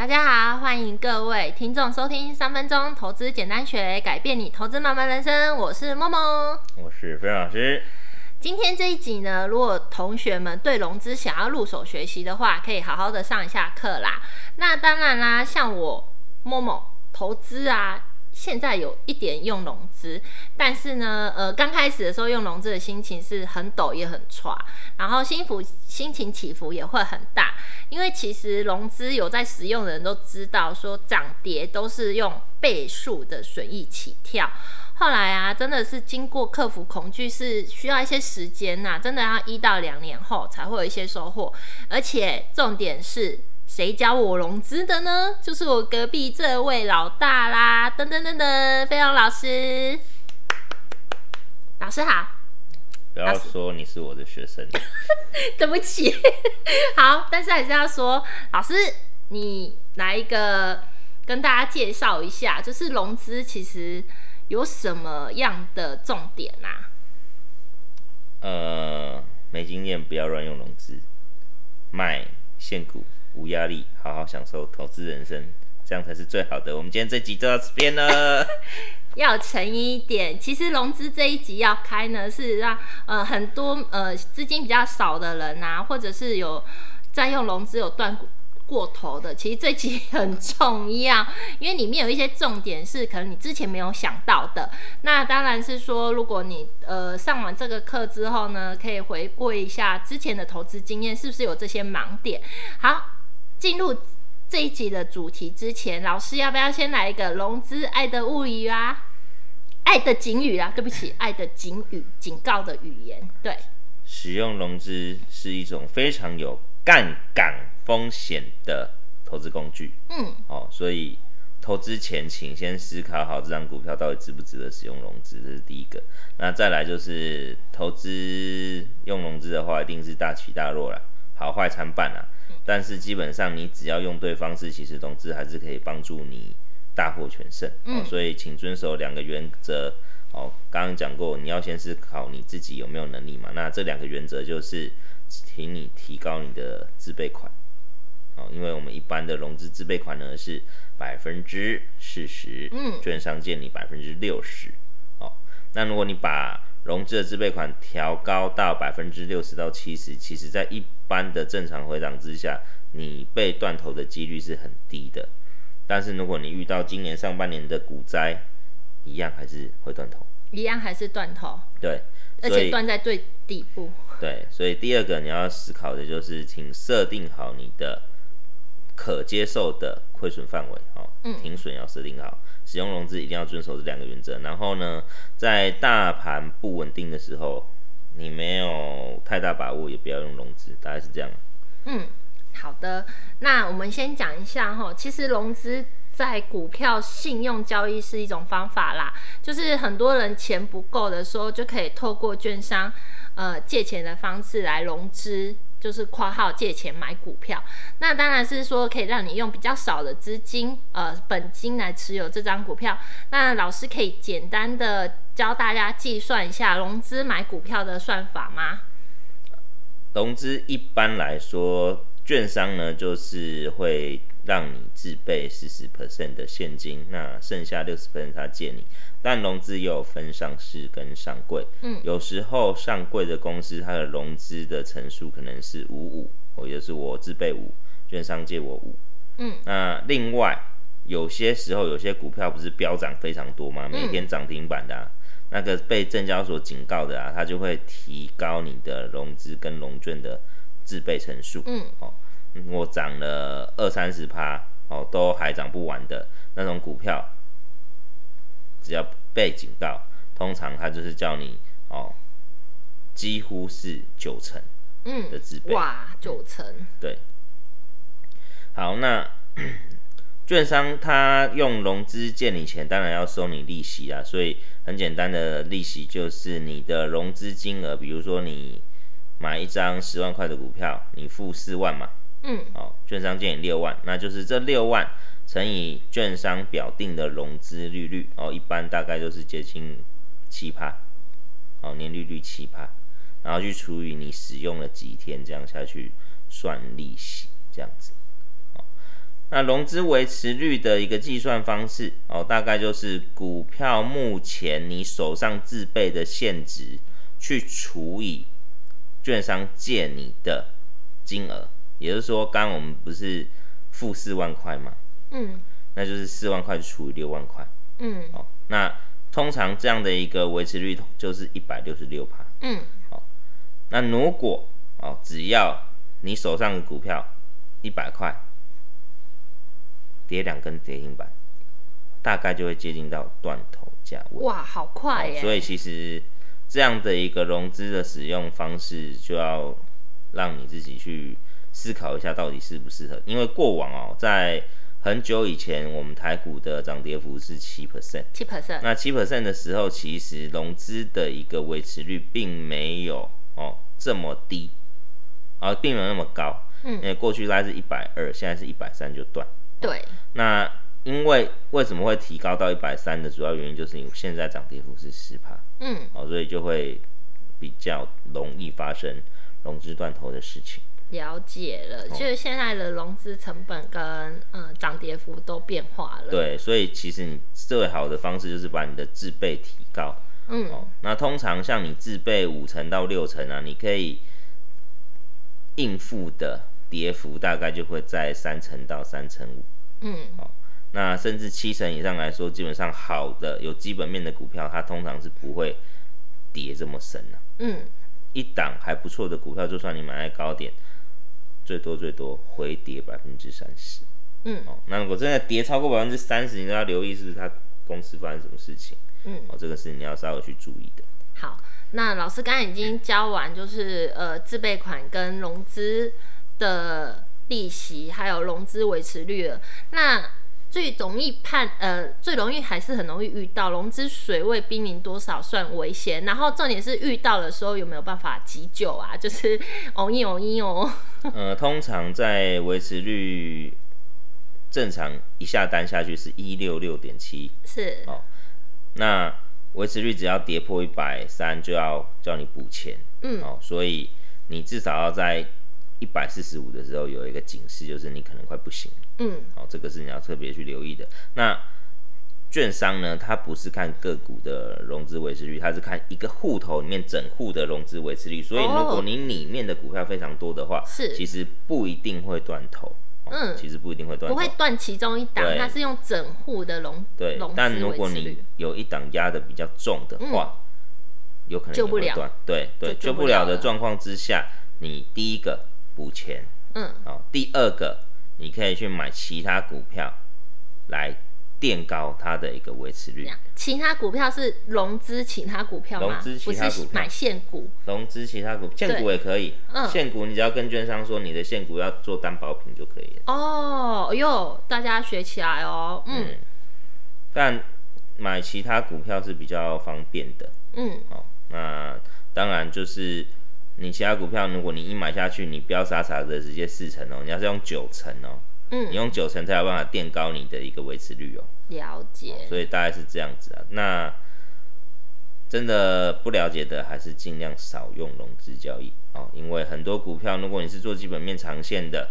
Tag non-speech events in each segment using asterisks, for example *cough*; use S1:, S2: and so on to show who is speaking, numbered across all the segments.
S1: 大家好，欢迎各位听众收听三分钟投资简单学，改变你投资慢慢人生。我是默默，
S2: 我是飞老师。
S1: 今天这一集呢，如果同学们对融资想要入手学习的话，可以好好的上一下课啦。那当然啦，像我默默投资啊。现在有一点用融资，但是呢，呃，刚开始的时候用融资的心情是很抖也很挫，然后心浮心情起伏也会很大，因为其实融资有在使用的人都知道，说涨跌都是用倍数的损益起跳。后来啊，真的是经过克服恐惧，是需要一些时间呐、啊，真的要一到两年后才会有一些收获，而且重点是。谁教我融资的呢？就是我隔壁这位老大啦！噔噔噔噔，飞扬老师，老师好。
S2: 不要说你是我的学生。*laughs*
S1: 对不起。*laughs* 好，但是还是要说，老师，你来一个跟大家介绍一下，就是融资其实有什么样的重点啊？
S2: 呃，没经验不要乱用融资，卖现股。无压力，好好享受投资人生，这样才是最好的。我们今天这集就到这边了。*laughs*
S1: 要诚一点，其实融资这一集要开呢，是让呃很多呃资金比较少的人啊，或者是有在用融资有断过头的，其实这集很重要，因为里面有一些重点是可能你之前没有想到的。那当然是说，如果你呃上完这个课之后呢，可以回顾一下之前的投资经验，是不是有这些盲点？好。进入这一集的主题之前，老师要不要先来一个融资爱的物语啊？爱的警语啊？对不起，爱的警语，警告的语言。对，
S2: 使用融资是一种非常有杠杆风险的投资工具。嗯，哦，所以投资前请先思考好这张股票到底值不值得使用融资，这是第一个。那再来就是投资用融资的话，一定是大起大落了，好坏参半啊。但是基本上，你只要用对方式，其实融资还是可以帮助你大获全胜。嗯，所以请遵守两个原则。哦，刚刚讲过，你要先思考你自己有没有能力嘛。那这两个原则就是，请你提高你的自备款。哦，因为我们一般的融资自备款呢是百分之四十，嗯，券商借你百分之六十。哦，那如果你把融资的自备款调高到百分之六十到七十，其实在一般的正常回档之下，你被断头的几率是很低的。但是如果你遇到今年上半年的股灾，一样还是会断头，
S1: 一样还是断头。
S2: 对，
S1: 而且断在最底部。
S2: 对，所以第二个你要思考的就是，请设定好你的可接受的亏损范围，哦，停损要设定好。使用融资一定要遵守这两个原则。然后呢，在大盘不稳定的时候，你没有太大把握，也不要用融资，大概是这样。
S1: 嗯，好的。那我们先讲一下哈，其实融资在股票信用交易是一种方法啦，就是很多人钱不够的时候，就可以透过券商呃借钱的方式来融资。就是括号借钱买股票，那当然是说可以让你用比较少的资金，呃，本金来持有这张股票。那老师可以简单的教大家计算一下融资买股票的算法吗？
S2: 融资一般来说，券商呢就是会让你自备四十 percent 的现金，那剩下六十分他借你。但融资也有分上市跟上柜，嗯，有时候上柜的公司它的融资的层数可能是五五，或者是我自备五，券商借我五，嗯，那另外有些时候有些股票不是飙涨非常多吗？每天涨停板的、啊，那个被证交所警告的啊，它就会提高你的融资跟融券的自备层数，嗯，哦，我涨了二三十趴，哦，都还涨不完的那种股票。只要被警告，通常他就是叫你哦，几乎是九成的自备，嗯，
S1: 哇，九成，
S2: 对。好，那 *coughs* 券商他用融资借你钱，当然要收你利息啊。所以很简单的利息就是你的融资金额，比如说你买一张十万块的股票，你付四万嘛，嗯，哦，券商借你六万，那就是这六万。乘以券商表定的融资利率哦，一般大概都是接近七趴，哦，年利率七趴，然后去除以你使用了几天，这样下去算利息，这样子，哦，那融资维持率的一个计算方式哦，大概就是股票目前你手上自备的现值去除以券商借你的金额，也就是说，刚刚我们不是付四万块吗？嗯，那就是四万块除以六万块。嗯，哦，那通常这样的一个维持率就是一百六十六趴。嗯，好，那如果哦，只要你手上的股票一百块。跌两根跌停板，大概就会接近到断头价位。
S1: 哇，好快耶！
S2: 所以其实这样的一个融资的使用方式，就要让你自己去思考一下，到底适不适合。因为过往哦，在很久以前，我们台股的涨跌幅是七 percent，
S1: 七 percent。
S2: 那七 percent 的时候，其实融资的一个维持率并没有哦这么低，啊，并没有那么高。嗯，因为过去大概是一百二，现在是一百三就断。
S1: 对，
S2: 那因为为什么会提高到一百三的主要原因，就是你现在涨跌幅是十趴，嗯，哦，所以就会比较容易发生融资断头的事情。
S1: 了解了，就是现在的融资成本跟嗯涨跌幅都变化了。
S2: 对，所以其实你最好的方式就是把你的自备提高，嗯，哦，那通常像你自备五成到六成啊，你可以应付的。跌幅大概就会在三成到三成五，嗯，哦，那甚至七成以上来说，基本上好的有基本面的股票，它通常是不会跌这么深的，嗯，一档还不错的股票，就算你买在高点，最多最多回跌百分之三十，嗯，哦，那如果真的跌超过百分之三十，你都要留意是不是它公司发生什么事情，嗯，哦，这个是你要稍微去注意的。
S1: 好，那老师刚刚已经教完，就是呃自备款跟融资。的利息还有融资维持率了，那最容易判呃最容易还是很容易遇到融资水位濒临多少算危险，然后重点是遇到的时候有没有办法急救啊？*laughs* 就是哦一哦一哦。*laughs*
S2: 呃，通常在维持率正常一下单下去是一六六点七，
S1: 是哦，
S2: 那维持率只要跌破一百三就要叫你补钱，嗯哦，所以你至少要在。一百四十五的时候有一个警示，就是你可能快不行。嗯，好，这个是你要特别去留意的。那券商呢，它不是看个股的融资维持率，它是看一个户头里面整户的融资维持率。所以如果你里面的股票非常多的话，是其实不一定会断头。嗯，其实不一定会断头，
S1: 不会断其中一档，它是用整户的融
S2: 对。但如果你有一档压的比较重的话，有可能
S1: 救不了。
S2: 对对，救不了的状况之下，你第一个。补钱，嗯，哦。第二个，你可以去买其他股票来垫高它的一个维持率。
S1: 其他股票是融资其他股票吗？
S2: 融资其他股票，
S1: 买现股。
S2: 融资其他股，现股也可以。嗯，现股你只要跟券商说你的现股要做担保品就可以了。
S1: 哦，哟、哎，大家学起来哦。嗯，嗯，
S2: 但买其他股票是比较方便的。嗯，哦，那当然就是。你其他股票，如果你一买下去，你不要傻傻的直接四成哦，你要是用九成哦，嗯，你用九成才有办法垫高你的一个维持率哦。
S1: 了解。
S2: 哦，所以大概是这样子啊。那真的不了解的，还是尽量少用融资交易哦，因为很多股票，如果你是做基本面长线的，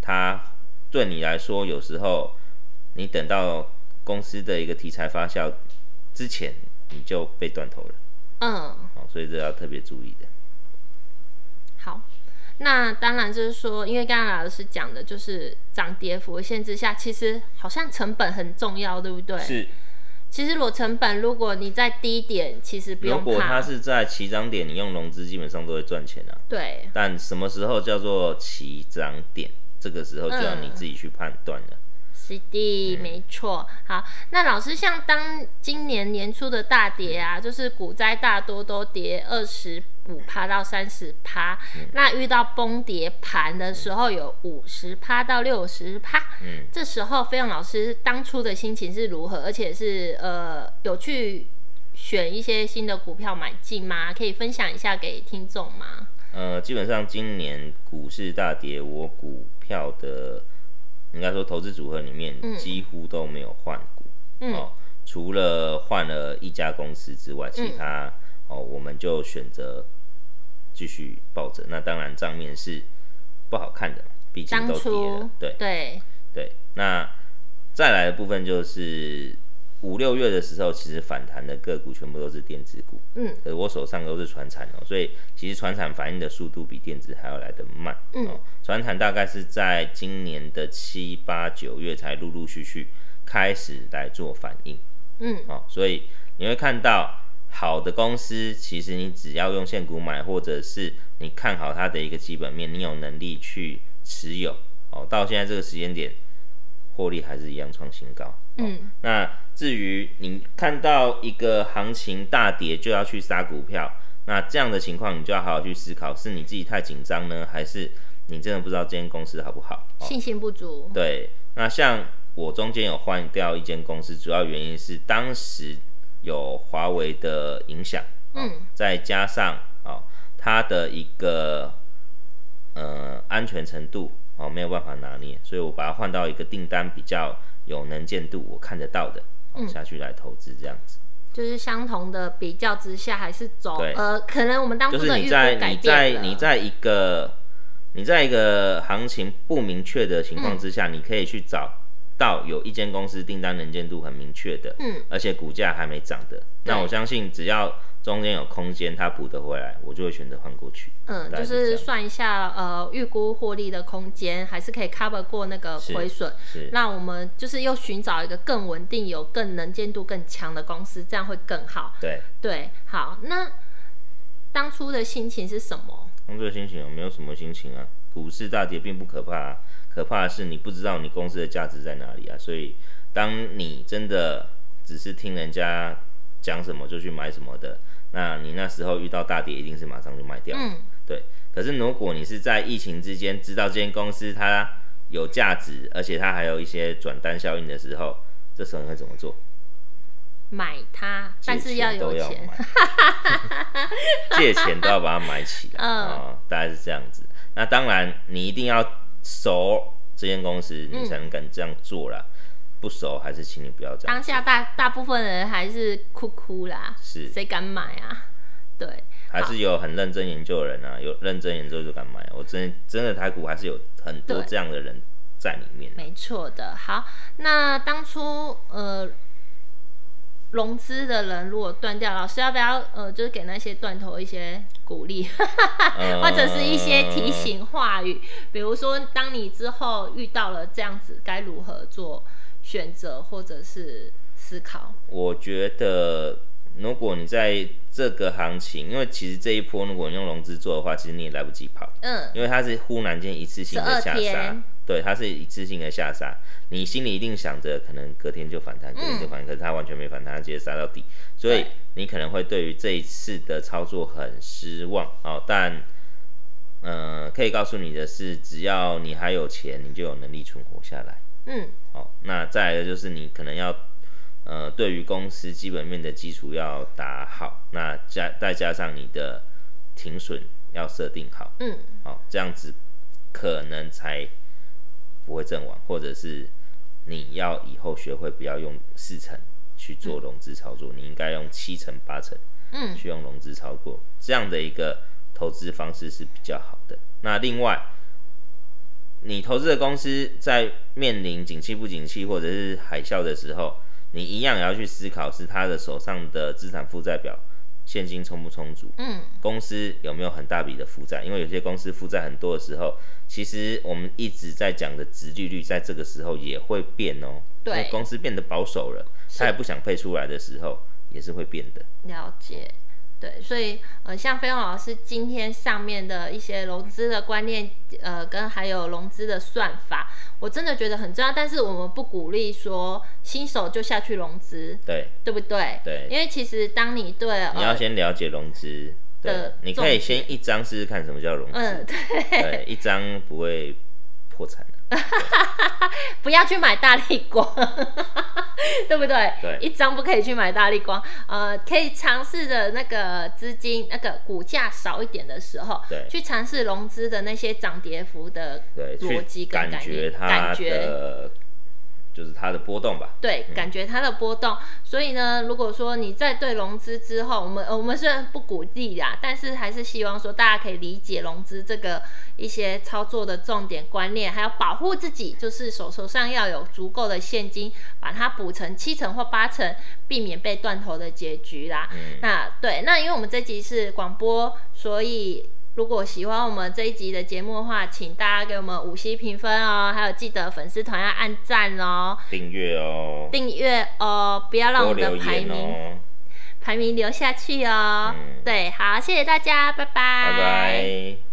S2: 它对你来说，有时候你等到公司的一个题材发酵之前，你就被断头了。嗯。哦，所以这要特别注意的。
S1: 好，那当然就是说，因为刚刚老师讲的就是涨跌幅的限制下，其实好像成本很重要，对不对？
S2: 是。
S1: 其实裸成本，如果你在低点，其实不用。
S2: 如果它是在起涨点，你用融资基本上都会赚钱啊。
S1: 对。
S2: 但什么时候叫做起涨点？这个时候就要你自己去判断了。嗯
S1: 是的，没错。好，那老师，像当今年年初的大跌啊，就是股灾大多都跌二十五趴到三十趴，那遇到崩跌盘的时候有五十趴到六十趴。嗯，这时候飞扬老师当初的心情是如何？而且是呃有去选一些新的股票买进吗？可以分享一下给听众吗？
S2: 呃，基本上今年股市大跌，我股票的。应该说，投资组合里面几乎都没有换股，嗯、哦，除了换了一家公司之外，其他、嗯、哦，我们就选择继续抱着。那当然账面是不好看的，毕竟都跌了，对
S1: 对
S2: 对，那再来的部分就是五六月的时候，其实反弹的个股全部都是电子股。嗯，可是我手上都是传产哦，所以其实传产反应的速度比电子还要来得慢。嗯，传产大概是在今年的七八九月才陆陆续续开始来做反应。嗯，哦，所以你会看到好的公司，其实你只要用现股买，或者是你看好它的一个基本面，你有能力去持有。哦，到现在这个时间点，获利还是一样创新高。嗯、哦，那至于你看到一个行情大跌就要去杀股票，那这样的情况你就要好好去思考，是你自己太紧张呢，还是你真的不知道这间公司好不好？
S1: 信心不足。
S2: 对，那像我中间有换掉一间公司，主要原因是当时有华为的影响，哦、嗯，再加上啊、哦，它的一个呃安全程度。哦，没有办法拿捏，所以我把它换到一个订单比较有能见度，我看得到的，嗯，下去来投资这样子。
S1: 就是相同的比较之下，还是走
S2: 对
S1: 呃，可能我们当初的预估
S2: 改变了。你在你在你在一个你在一个行情不明确的情况之下，嗯，你可以去找到有一间公司订单能见度很明确的，嗯，而且股价还没涨的，那我相信只要。中间有空间，它补得回来，我就会选择换过去。
S1: 嗯，就是算一下，呃，预估获利的空间，还是可以 cover 过那个亏损。是。那我们就是又寻找一个更稳定、有更能见度更强的公司，这样会更好。
S2: 对。
S1: 对，好。那当初的心情是什么？
S2: 当初的心情有没有什么心情啊。股市大跌并不可怕啊，可怕的是你不知道你公司的价值在哪里啊。所以，当你真的只是听人家讲什么就去买什么的。那你那时候遇到大跌，一定是马上就卖掉。嗯，对。可是如果你是在疫情之间知道这间公司它有价值，而且它还有一些转单效应的时候，这时候你会怎么做？
S1: 买它，但是要有钱。
S2: 借钱都要把它买起来。*laughs* 嗯、哦，大概是这样子。那当然，你一定要熟这间公司，你才能敢这样做啦。嗯不熟还是请你不要这样。当
S1: 下大大部分人还是哭哭啦，是谁敢买啊？对，
S2: 还是有很认真研究的人啊，有认真研究就敢买。我真真的台股还是有很多这样的人在里面。
S1: 没错的。好，那当初呃融资的人如果断掉，老师要不要呃就是给那些断头一些鼓励，或者是一些提醒话语？比如说，当你之后遇到了这样子，该如何做？选择或者是思考，
S2: 我觉得如果你在这个行情，因为其实这一波如果你用融资做的话，其实你也来不及跑，嗯，因为它是忽然间一次性的下杀，对，它是一次性的下杀，你心里一定想着可能隔天就反弹，隔天就反弹，嗯、可是它完全没反弹，它直接杀到底，所以你可能会对于这一次的操作很失望哦。但，嗯、呃，可以告诉你的是，只要你还有钱，你就有能力存活下来。嗯，好，那再来的就是你可能要，呃，对于公司基本面的基础要打好，那加再加上你的停损要设定好，嗯，好，这样子可能才不会阵亡，或者是你要以后学会不要用四成去做融资操作，嗯、你应该用七成八成，嗯，去用融资操作，这样的一个投资方式是比较好的。那另外。你投资的公司在面临景气不景气或者是海啸的时候，你一样也要去思考，是他的手上的资产负债表现金充不充足？嗯，公司有没有很大笔的负债？因为有些公司负债很多的时候，其实我们一直在讲的直利率在这个时候也会变哦。对，公司变得保守了，他也不想配出来的时候，也是会变的。
S1: 了解。对，所以呃，像飞鸿老师今天上面的一些融资的观念，呃，跟还有融资的算法，我真的觉得很重要。但是我们不鼓励说新手就下去融资，
S2: 对，
S1: 对不对？
S2: 对，
S1: 因为其实当你对
S2: 你要先了解融资的，你可以先一张试试看什么叫融资，嗯，对，对，一张不会破产。*laughs* *laughs*
S1: 不要去买大力光，*laughs* *laughs* 对不对？
S2: 对，
S1: 一张不可以去买大力光。呃，可以尝试着那个资金那个股价少一点的时候，对，去尝试融资的那些涨跌幅的逻辑跟感觉，
S2: 感觉就是它的波动吧，
S1: 对，感觉它的波动。嗯、所以呢，如果说你在对融资之后，我们我们虽然不鼓励啦，但是还是希望说大家可以理解融资这个一些操作的重点观念，还有保护自己，就是手头上要有足够的现金，把它补成七成或八成，避免被断头的结局啦。嗯、那对，那因为我们这集是广播，所以。如果喜欢我们这一集的节目的话，请大家给我们五星评分哦，还有记得粉丝团要按赞哦，
S2: 订阅哦，
S1: 订阅哦，不要让我们的排名、
S2: 哦、
S1: 排名留下去哦。嗯、对，好，谢谢大家，拜拜。
S2: 拜拜。